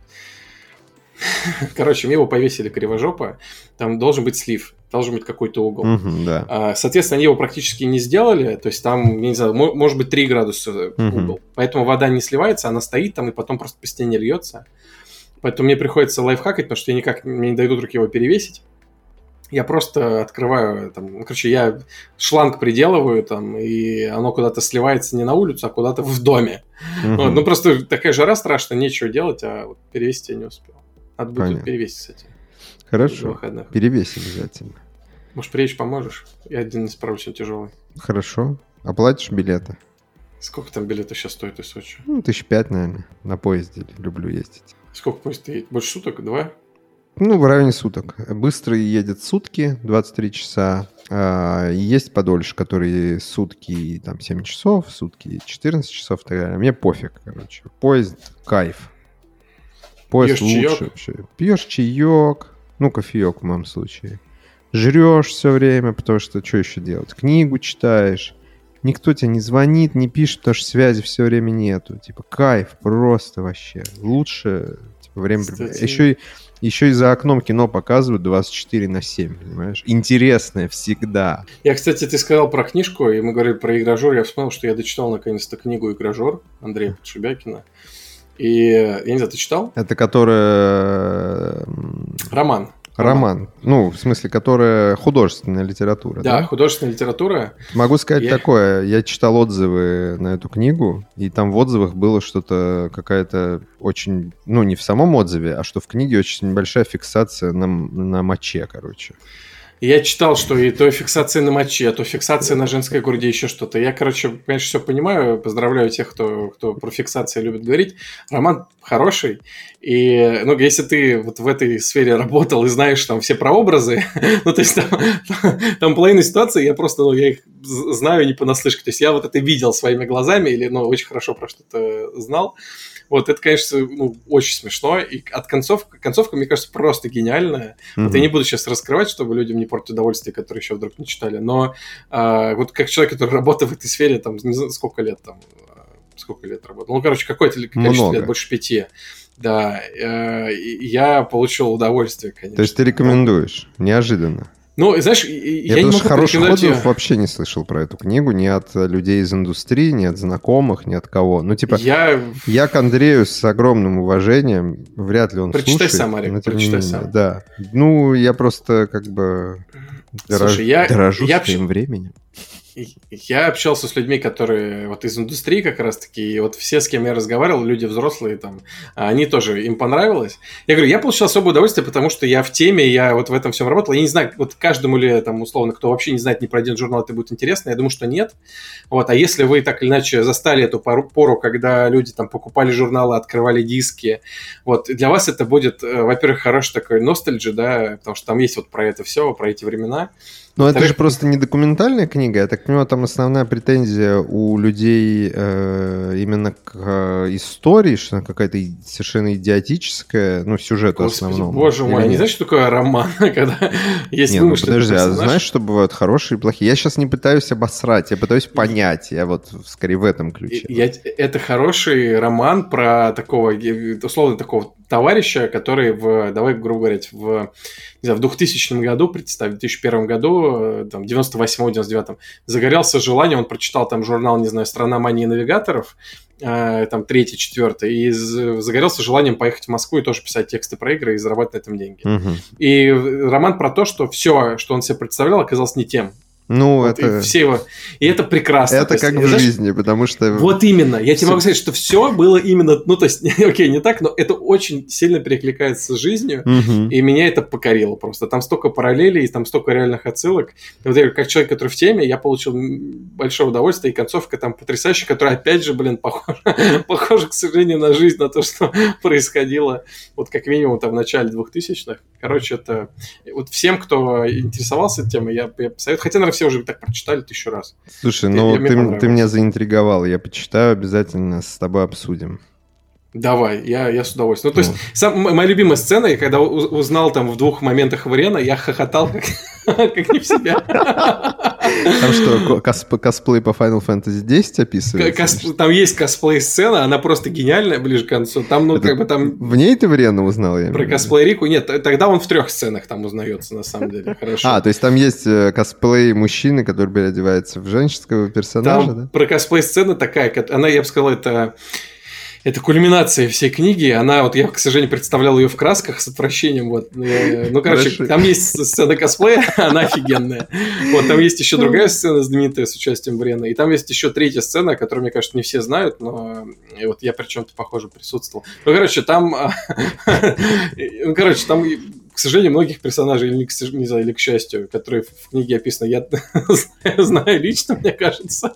Короче, мне его повесили кривожопо. Там должен быть слив должен быть какой-то угол. Uh-huh, да. А, соответственно, они его практически не сделали, то есть там, не знаю, может быть 3 градуса uh-huh. угол. Поэтому вода не сливается, она стоит там и потом просто по стене льется. Поэтому мне приходится лайфхакать, потому что я никак мне не дойдут руки его перевесить. Я просто открываю, там, ну, короче, я шланг приделываю там, и оно куда-то сливается не на улицу, а куда-то в доме. Uh-huh. Вот, ну, просто такая жара страшная, нечего делать, а вот перевесить я не успел. Надо будет перевесить, кстати. Хорошо, перевесь обязательно. Может, приедешь, поможешь? Я один справлюсь, он тяжелый. Хорошо. Оплатишь билеты? Сколько там билеты сейчас стоят из Сочи? Ну, тысяч пять, наверное. На поезде люблю ездить. Сколько поезд едет? Больше суток? Два? Ну, в районе суток. Быстрый едет сутки, 23 часа. А, есть подольше, которые сутки, там, 7 часов, сутки 14 часов и так далее. Мне пофиг, короче. Поезд — кайф. Поезд Пьешь лучше чаек? вообще. Пьешь чаек, ну, кофеек в моем случае жрешь все время, потому что что еще делать? Книгу читаешь, никто тебе не звонит, не пишет, потому что связи все время нету. Типа, кайф, просто вообще. Лучше типа, время... Кстати... Еще, и, еще и за окном кино показывают 24 на 7, понимаешь? Интересное всегда. Я, кстати, ты сказал про книжку, и мы говорили про игражор. Я вспомнил, что я дочитал наконец-то книгу «Игражор» Андрея Подшибякина. И я не знаю, ты читал? Это которая... Роман. Роман. Ну, в смысле, которая художественная литература. Да, да? художественная литература. Могу сказать я... такое. Я читал отзывы на эту книгу, и там в отзывах было что-то, какая-то очень... Ну, не в самом отзыве, а что в книге очень большая фиксация на, на моче, короче. Я читал, что и то фиксация на моче, а то фиксация на женской груди, еще что-то. Я, короче, конечно, все понимаю. Поздравляю тех, кто, кто про фиксацию любит говорить. Роман хороший. И, ну, если ты вот в этой сфере работал и знаешь там все прообразы, ну, то есть там, там половина ситуации, я просто, ну, я их знаю не понаслышке. То есть я вот это видел своими глазами или, ну, очень хорошо про что-то знал. Вот это, конечно, ну, очень смешно. И от концовка, концовка, мне кажется, просто гениальная. Mm-hmm. Вот я не буду сейчас раскрывать, чтобы людям не портить удовольствие, которые еще вдруг не читали. Но э, вот как человек, который работает в этой сфере, там, не знаю, сколько лет там, а, сколько лет работал. Ну, короче, какое-то количество лет, больше пяти. Да, э, я получил удовольствие, конечно. То есть ты рекомендуешь? Неожиданно. Ну, знаешь, я, я не могу хороших отзывов вообще не слышал про эту книгу ни от людей из индустрии, ни от знакомых, ни от кого. Ну, типа, я, я к Андрею с огромным уважением, вряд ли он Прочитай слушает. сам, Арик, прочитай сам. Да. Ну, я просто как бы Слушай, я, дорожу я своим временем я общался с людьми, которые вот из индустрии как раз-таки, и вот все, с кем я разговаривал, люди взрослые там, они тоже, им понравилось. Я говорю, я получил особое удовольствие, потому что я в теме, я вот в этом всем работал. Я не знаю, вот каждому ли там, условно, кто вообще не знает про один журнал, это будет интересно, я думаю, что нет. Вот, а если вы так или иначе застали эту пору, пору когда люди там покупали журналы, открывали диски, вот, для вас это будет, э, во-первых, хороший такой ностальджи, да, потому что там есть вот про это все, про эти времена. Но это же просто не документальная книга, я так понимаю, там основная претензия у людей э, именно к э, истории, что она какая-то совершенно идиотическая, ну, сюжету Господи, основному. боже мой, а не знаешь, что такое роман, когда есть не, ну, подожди, а знаешь, что бывают хорошие и плохие? Я сейчас не пытаюсь обосрать, я пытаюсь понять, я вот скорее в этом ключе. Я, это хороший роман про такого, условно, такого товарища, который в, давай, грубо говоря, в, не знаю, в 2000 году, представь, в 2001 году, э, там, 98-99, загорелся желание, он прочитал там журнал, не знаю, «Страна мании навигаторов», э, там, третий, четвертый, и загорелся желанием поехать в Москву и тоже писать тексты про игры и зарабатывать на этом деньги. Угу. И роман про то, что все, что он себе представлял, оказалось не тем. Ну, вот, это... И все его... И это прекрасно. Это как есть, в знаешь, жизни, потому что... Вот именно. Я все... тебе могу сказать, что все было именно... Ну, то есть, окей, не так, но это очень сильно перекликается с жизнью, угу. и меня это покорило просто. Там столько параллелей, и там столько реальных отсылок. И вот я как человек, который в теме, я получил большое удовольствие, и концовка там потрясающая, которая, опять же, блин, похожа, похожа, к сожалению, на жизнь, на то, что происходило вот как минимум там в начале 2000-х. Короче, это... Вот всем, кто интересовался темой, я, я советую... Хотя, наверное, все уже так прочитали тысячу раз. Слушай, ну ты, ты меня заинтриговал, я почитаю, обязательно с тобой обсудим. Давай, я, я с удовольствием. Ну, то есть, сам, моя любимая сцена, я когда узнал там в двух моментах Врена, я хохотал как, как не в себя. Там что, косп, косплей по Final Fantasy 10 описывается? Там есть косплей-сцена, она просто гениальная ближе к концу. Там, ну, Это как бы там... В ней ты Врена узнал? Я про косплей Рику? Нет, тогда он в трех сценах там узнается, на самом деле. Хорошо. А, то есть там есть э, косплей мужчины, который переодевается в женского персонажа, там да? про косплей-сцена такая, она, я бы сказал, это это кульминация всей книги. Она, вот я, к сожалению, представлял ее в красках с отвращением. Вот. Э, ну, короче, Хорошо. там есть сцена косплея, она офигенная. Вот, там есть еще другая сцена знаменитая с участием Брена. И там есть еще третья сцена, которую, мне кажется, не все знают, но и вот я при чем-то похоже присутствовал. Ну, короче, там... Ну, короче, там к сожалению, многих персонажей, или, не знаю, или к счастью, которые в книге описаны, я знаю лично, мне кажется.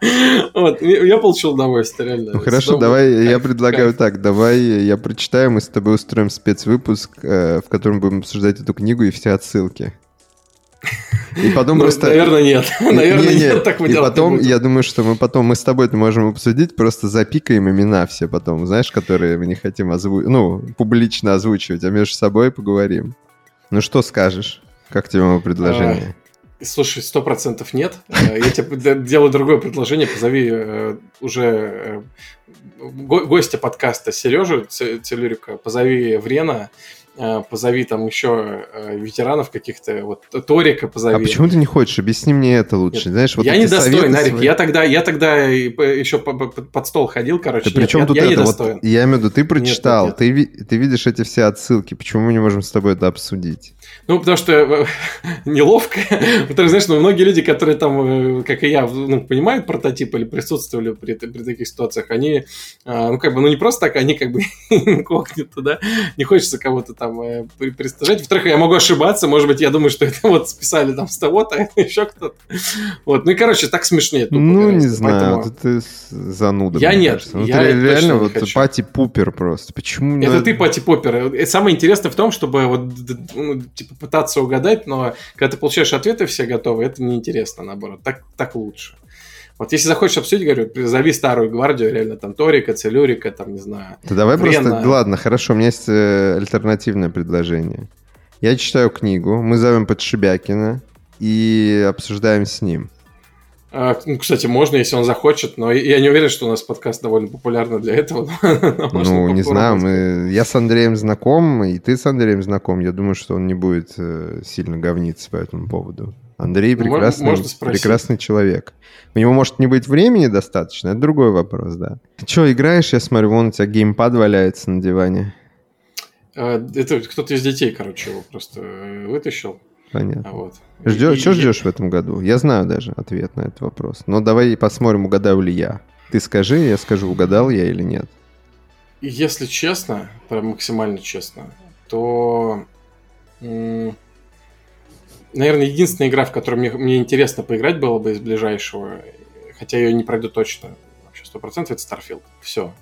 вот, я получил удовольствие, реально. Ну хорошо, давай, я предлагаю так, давай я прочитаю, мы с тобой устроим спецвыпуск, э, в котором будем обсуждать эту книгу и все отсылки. И потом ну, просто... Наверное, нет. Наверное, не, нет, так мы И потом, я думаю, что мы потом, мы с тобой это можем обсудить, просто запикаем имена все потом, знаешь, которые мы не хотим озвучивать, ну, публично озвучивать, а между собой поговорим. Ну, что скажешь? Как тебе мое предложение? А, слушай, сто процентов нет. Э, я тебе делаю другое предложение. Позови э, уже э, гостя подкаста Сережу Целюрика, позови Врена, позови там еще э, ветеранов каких-то, вот Торика позови. А почему ты не хочешь? Объясни мне это лучше. Знаешь, вот я не достоин, Нарик. Свои... Я тогда, я тогда еще под стол ходил, короче. Да нет, чем я, тут я это? Вот, я имею в виду, ты прочитал, нет, нет, нет. Ты, ты видишь эти все отсылки. Почему мы не можем с тобой это обсудить? Ну, потому что э, неловко. Потому знаешь, ну, многие люди, которые там, как и я, ну, понимают прототип или присутствовали при, при таких ситуациях, они, ну, как бы, ну, не просто так, они как бы инкогнито, да, не хочется кого-то там там э, пристажать. Во-вторых, я могу ошибаться, может быть, я думаю, что это вот списали там с того-то, а еще кто-то. Вот, ну и, короче, так смешнее. Тупо, ну, кажется. не знаю, Поэтому... ты зануда. Я нет, ну, я ты реально вот пати-пупер просто. Почему? Это ты пати-пупер. Самое интересное в том, чтобы вот, ну, типа, пытаться угадать, но когда ты получаешь ответы все готовы, это неинтересно, наоборот. Так, так лучше. Вот если захочешь обсудить, говорю, зови старую гвардию, реально там Торика, Целюрика, там, не знаю. Да давай Брена. просто, ладно, хорошо, у меня есть э, альтернативное предложение. Я читаю книгу, мы зовем Подшибякина и обсуждаем с ним. А, ну, кстати, можно, если он захочет, но я не уверен, что у нас подкаст довольно популярный для этого. ну, не знаю, мы... я с Андреем знаком, и ты с Андреем знаком. Я думаю, что он не будет э, сильно говниться по этому поводу. Андрей прекрасный, Можно прекрасный человек. У него может не быть времени достаточно, это другой вопрос, да. Ты что, играешь? Я смотрю, вон у тебя геймпад валяется на диване. А, это кто-то из детей, короче, его просто э, вытащил. Понятно. А вот. Ждешь, и, что ждешь в этом году? Я знаю даже ответ на этот вопрос. Но давай посмотрим, угадаю ли я. Ты скажи, я скажу, угадал я или нет. Если честно, прям максимально честно, то наверное, единственная игра, в которую мне, мне интересно поиграть было бы из ближайшего, хотя ее не пройду точно, вообще сто процентов, это Starfield. Все.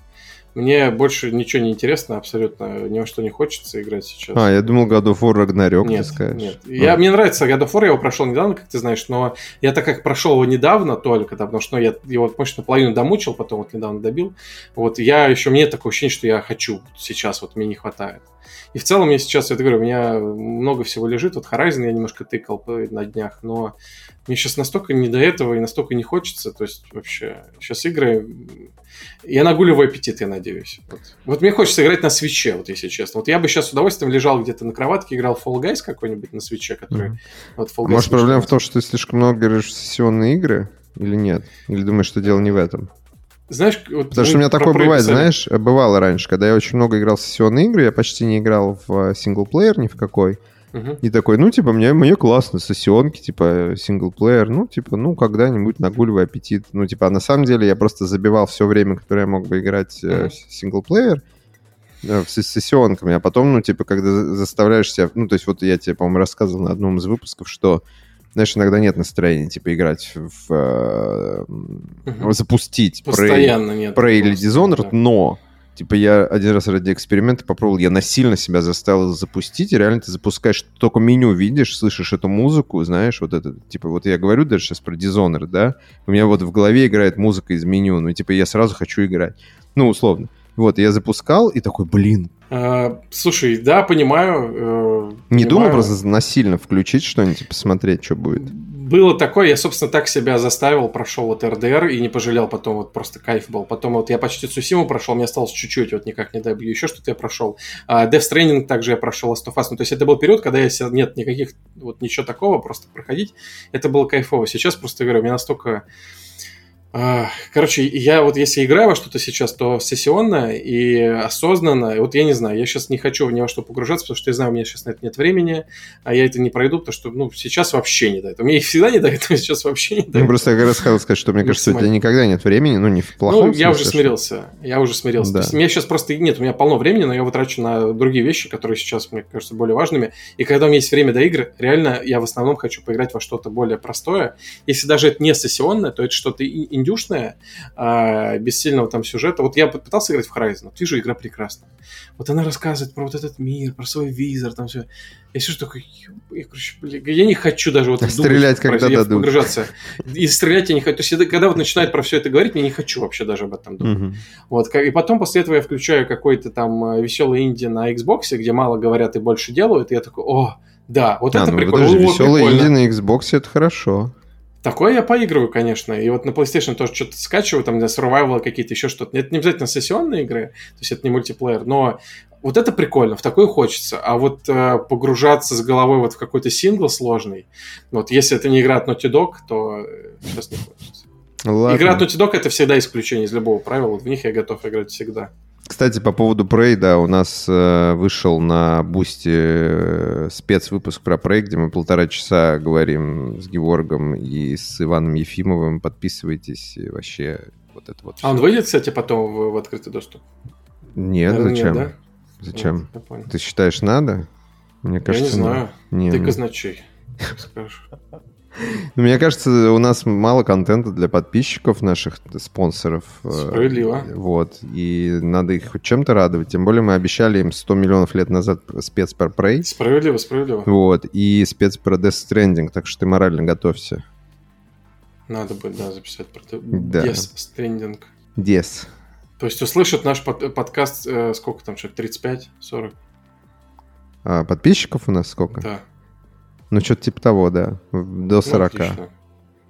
Мне больше ничего не интересно, абсолютно ни во что не хочется играть сейчас. А, я думал God of War Ragnarok, нет, ты скажешь. Нет, а. я, мне нравится God of War, я его прошел недавно, как ты знаешь, но я так как прошел его недавно только, да, потому что ну, я его, может, наполовину домучил, потом вот недавно добил, вот я еще, мне такое ощущение, что я хочу сейчас, вот мне не хватает. И в целом я сейчас, я говорю, у меня много всего лежит. Вот Horizon я немножко тыкал на днях, но мне сейчас настолько не до этого и настолько не хочется. То есть вообще сейчас игры... Я нагуливаю аппетит, я надеюсь. Вот. вот мне хочется играть на свече, вот если честно. Вот я бы сейчас с удовольствием лежал где-то на кроватке, играл Fall Guys какой-нибудь на свече, который... Mm-hmm. Вот Fall Guys Может, проблема в том, что ты слишком много играешь в сессионные игры? Или нет? Или думаешь, что дело не в этом? Знаешь, вот Потому что у меня такое бывает, знаешь, бывало раньше, когда я очень много играл в сессионные игры, я почти не играл в синглплеер ни в какой. Uh-huh. И такой, ну, типа, мне, мне классно, сессионки, типа, синглплеер, ну, типа, ну, когда-нибудь нагуливай аппетит. Ну, типа, а на самом деле я просто забивал все время, которое я мог бы играть uh-huh. в синглплеер, э, с сессионками, а потом, ну, типа, когда заставляешь себя, ну, то есть вот я тебе, по-моему, рассказывал на одном из выпусков, что знаешь, иногда нет настроения, типа, играть в... Э, запустить Постоянно Prey, нет. Prey или Dishonored, да. но Типа я один раз ради эксперимента попробовал, я насильно себя заставил запустить, реально ты запускаешь, только меню видишь, слышишь эту музыку, знаешь, вот это, типа вот я говорю даже сейчас про Dishonored, да, у меня вот в голове играет музыка из меню, ну типа я сразу хочу играть, ну условно. Вот, я запускал и такой, блин. А, слушай, да, понимаю. Э, Не понимаю. думал просто насильно включить что-нибудь, посмотреть, что будет было такое, я, собственно, так себя заставил, прошел вот РДР и не пожалел, потом вот просто кайф был. Потом вот я почти Цусиму прошел, мне осталось чуть-чуть, вот никак не добью, еще что-то я прошел. А Death Stranding также я прошел, Last of Us. Ну, то есть это был период, когда я себя, нет никаких, вот ничего такого, просто проходить, это было кайфово. Сейчас просто, говорю, мне настолько короче, я вот если играю во что-то сейчас, то сессионно и осознанно. И вот я не знаю, я сейчас не хочу в него что погружаться, потому что я знаю, у меня сейчас на это нет времени, а я это не пройду, потому что, ну, сейчас вообще не до этого. Мне всегда не до этого, сейчас вообще не до этого. Ну, просто я как раз хотел сказать, что мне кажется, у тебя никогда нет времени, ну, не в плохом Ну, я смысле, уже смирился, я уже смирился. Да. То есть, у меня сейчас просто нет, у меня полно времени, но я его трачу на другие вещи, которые сейчас, мне кажется, более важными. И когда у меня есть время до игр, реально я в основном хочу поиграть во что-то более простое. Если даже это не сессионное, то это что-то индюшная, а, без сильного там сюжета. Вот я пытался играть в Horizon, вот вижу, игра прекрасная. Вот она рассказывает про вот этот мир, про свой визор, там все. Я сижу такой, я, короче, блин, я не хочу даже вот стрелять, думать, когда дадут. погружаться. И стрелять я не хочу. То есть, когда вот начинает про все это говорить, я не хочу вообще даже об этом думать. Угу. Вот, и потом после этого я включаю какой-то там э, веселый инди на Xbox, где мало говорят и больше делают, и я такой, о, да, вот а, это ну, прикольно. Подожди, веселый инди на Xbox это хорошо. Такое я поигрываю, конечно. И вот на PlayStation тоже что-то скачиваю, там для survival какие-то еще что-то. Это не обязательно сессионные игры, то есть это не мультиплеер, но вот это прикольно, в такое хочется. А вот э, погружаться с головой вот в какой-то сингл сложный, вот если это не игра от Naughty Dog, то сейчас не хочется. Ладно. Игра от Naughty Dog это всегда исключение из любого правила, вот в них я готов играть всегда. Кстати, по поводу Prey, да, у нас э, вышел на Boosty э, спецвыпуск про Prey, где мы полтора часа говорим с Геворгом и с Иваном Ефимовым. Подписывайтесь, вообще вот это вот. А все. он выйдет, кстати, потом в, в открытый доступ? Нет, Наверное, зачем? Нет, да? Зачем? Вот, Ты считаешь, надо? Мне кажется, я не знаю. Нет. Ты казначей, скажешь. Ну, мне кажется, у нас мало контента для подписчиков наших спонсоров. Э, Справедливо. Вот. И надо их хоть чем-то радовать. Тем более мы обещали им 100 миллионов лет назад спец про Prey. Справедливо, справедливо. Вот. И спец про Death Stranding. Так что ты морально готовься. Надо будет, да, записать про да. Death Stranding. Death. То есть услышат наш под подкаст, э, сколько там, что 35-40? А подписчиков у нас сколько? Да. Ну, что-то типа того, да. До 40. Ну, отлично.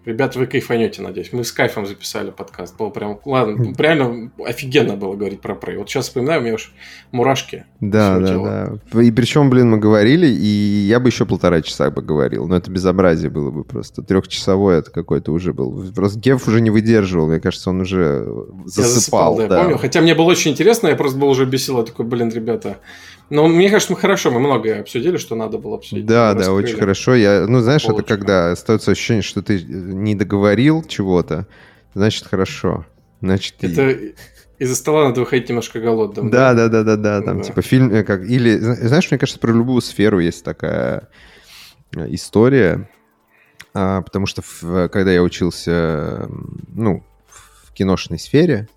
Ребята, вы кайфанете, надеюсь. Мы с кайфом записали подкаст. Было прям, ладно, реально офигенно было говорить про Prey. Вот сейчас вспоминаю, у меня уж мурашки. Да, да, да. И причем, блин, мы говорили, и я бы еще полтора часа бы говорил. Но это безобразие было бы просто. Трехчасовой это какой-то уже был. Просто Геф уже не выдерживал. Мне кажется, он уже засыпал. Я засыпал, да, да. Помню. Хотя мне было очень интересно, я просто был уже бесил. Я такой, блин, ребята, ну, мне кажется, мы хорошо, мы многое обсудили, что надо было обсудить. Да, да, очень хорошо. Я, ну, знаешь, Полочка. это когда остается ощущение, что ты не договорил чего-то, значит, хорошо. Значит, это и... из-за стола надо выходить немножко голодным. Да, да, да, да, да. Там, да. типа, фильм, э, как, или, знаешь, мне кажется, про любую сферу есть такая э, история, а, потому что в, когда я учился, ну, в киношной сфере,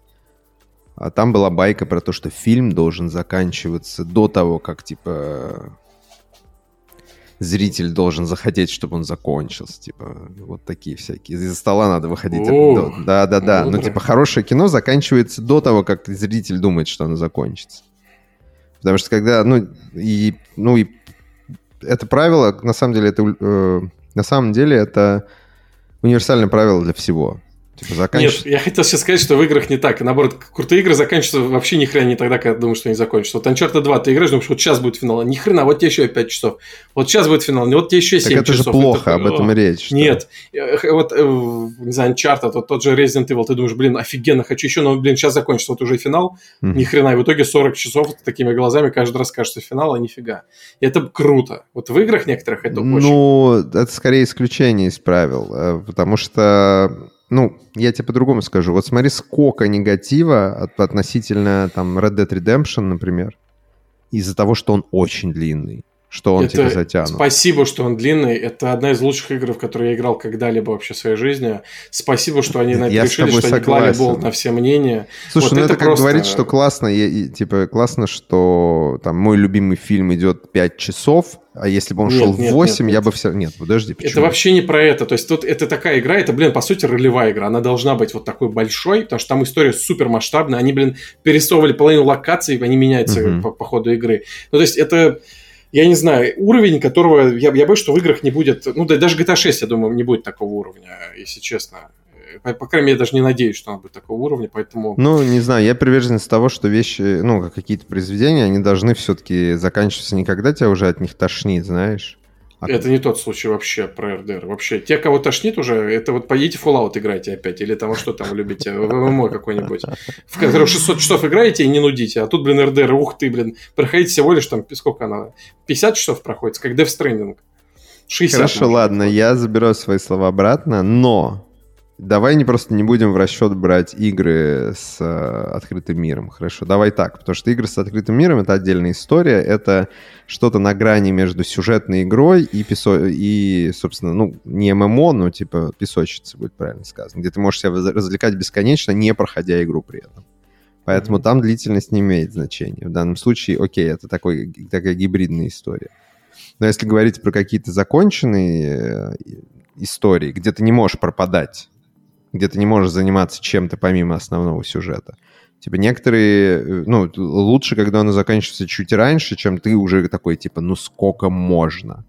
а там была байка про то, что фильм должен заканчиваться до того, как, типа, зритель должен захотеть, чтобы он закончился. Типа, вот такие всякие. Из-за стола надо выходить. Да-да-да. Ну, типа, хорошее кино заканчивается до того, как зритель думает, что оно закончится. Потому что когда, ну, и, ну, и это правило, на самом деле, это, э, на самом деле, это универсальное правило для всего. Типа заканчивается... Нет, я хотел сейчас сказать, что в играх не так. Наоборот, крутые игры заканчиваются вообще ни хрена не тогда, когда думаешь, что они закончатся. Вот Uncharted 2 ты играешь, думаешь, вот сейчас будет финал. Ни хрена, вот тебе еще 5 часов. Вот сейчас будет финал, вот тебе еще 7 так это часов. это же плохо, об этом речь. Что? Нет. Э, вот, э, не знаю, Uncharted, вот тот же Resident Evil, ты думаешь, блин, офигенно, хочу еще, но, блин, сейчас закончится, вот уже финал. Mm. Ни хрена, и в итоге 40 часов такими глазами каждый раз кажется финал, а нифига. И это круто. Вот в играх некоторых это ну, очень... Ну, это скорее исключение из правил, э, потому что ну, я тебе по-другому скажу. Вот смотри, сколько негатива от, относительно там Red Dead Redemption, например, из-за того, что он очень длинный. Что он это типа затянут. Спасибо, что он длинный. Это одна из лучших игр, в которые я играл когда-либо вообще в своей жизни. Спасибо, что они на это Я решили, что они клали согласен. болт на все мнения. Слушай, Вот ну это, это как просто- говорить, что классно, я- и, типа классно, что там мой любимый фильм идет 5 часов, а если бы он Нет, шел нет, в 8, нет, я нет. бы все... Нет, подожди, почему? Это вообще не про это. То есть тут это такая игра, это, блин, по сути, ролевая игра. Она должна быть вот такой большой, потому что там история супер масштабная. Они, блин, перерисовывали половину локаций, они меняются Мгм. по, по ходу игры. Ну, то есть это, я не знаю, уровень, которого я, я боюсь, что в играх не будет. Ну, да, даже GTA 6, я думаю, не будет такого уровня, если честно. По, по крайней мере, я даже не надеюсь, что она будет такого уровня, поэтому... Ну, не знаю, я приверженец того, что вещи, ну, как какие-то произведения, они должны все-таки заканчиваться не когда тебя уже от них тошнит, знаешь. А Это не тот случай вообще про РДР. Вообще, те, кого тошнит уже, это вот поедете Fallout играйте опять, или там, что там любите, в ММО какой-нибудь, в который 600 часов играете и не нудите, а тут, блин, РДР, ух ты, блин, проходите всего лишь там, сколько она, 50 часов проходит, как Death Stranding. 60. Хорошо, ладно, проходит. я заберу свои слова обратно, но давай не просто не будем в расчет брать игры с э, открытым миром. Хорошо, давай так, потому что игры с открытым миром это отдельная история, это что-то на грани между сюжетной игрой и, песо... и собственно, ну, не ММО, но типа песочница будет правильно сказано, где ты можешь себя развлекать бесконечно, не проходя игру при этом. Поэтому Мгм. там длительность не имеет значения. В данном случае, окей, это такой, такая гибридная история. Но если говорить про какие-то законченные э, истории, где ты не можешь пропадать, где ты не можешь заниматься чем-то помимо основного сюжета. Типа некоторые, э, ну, лучше, когда оно заканчивается чуть раньше, чем ты уже такой, типа, ну сколько можно.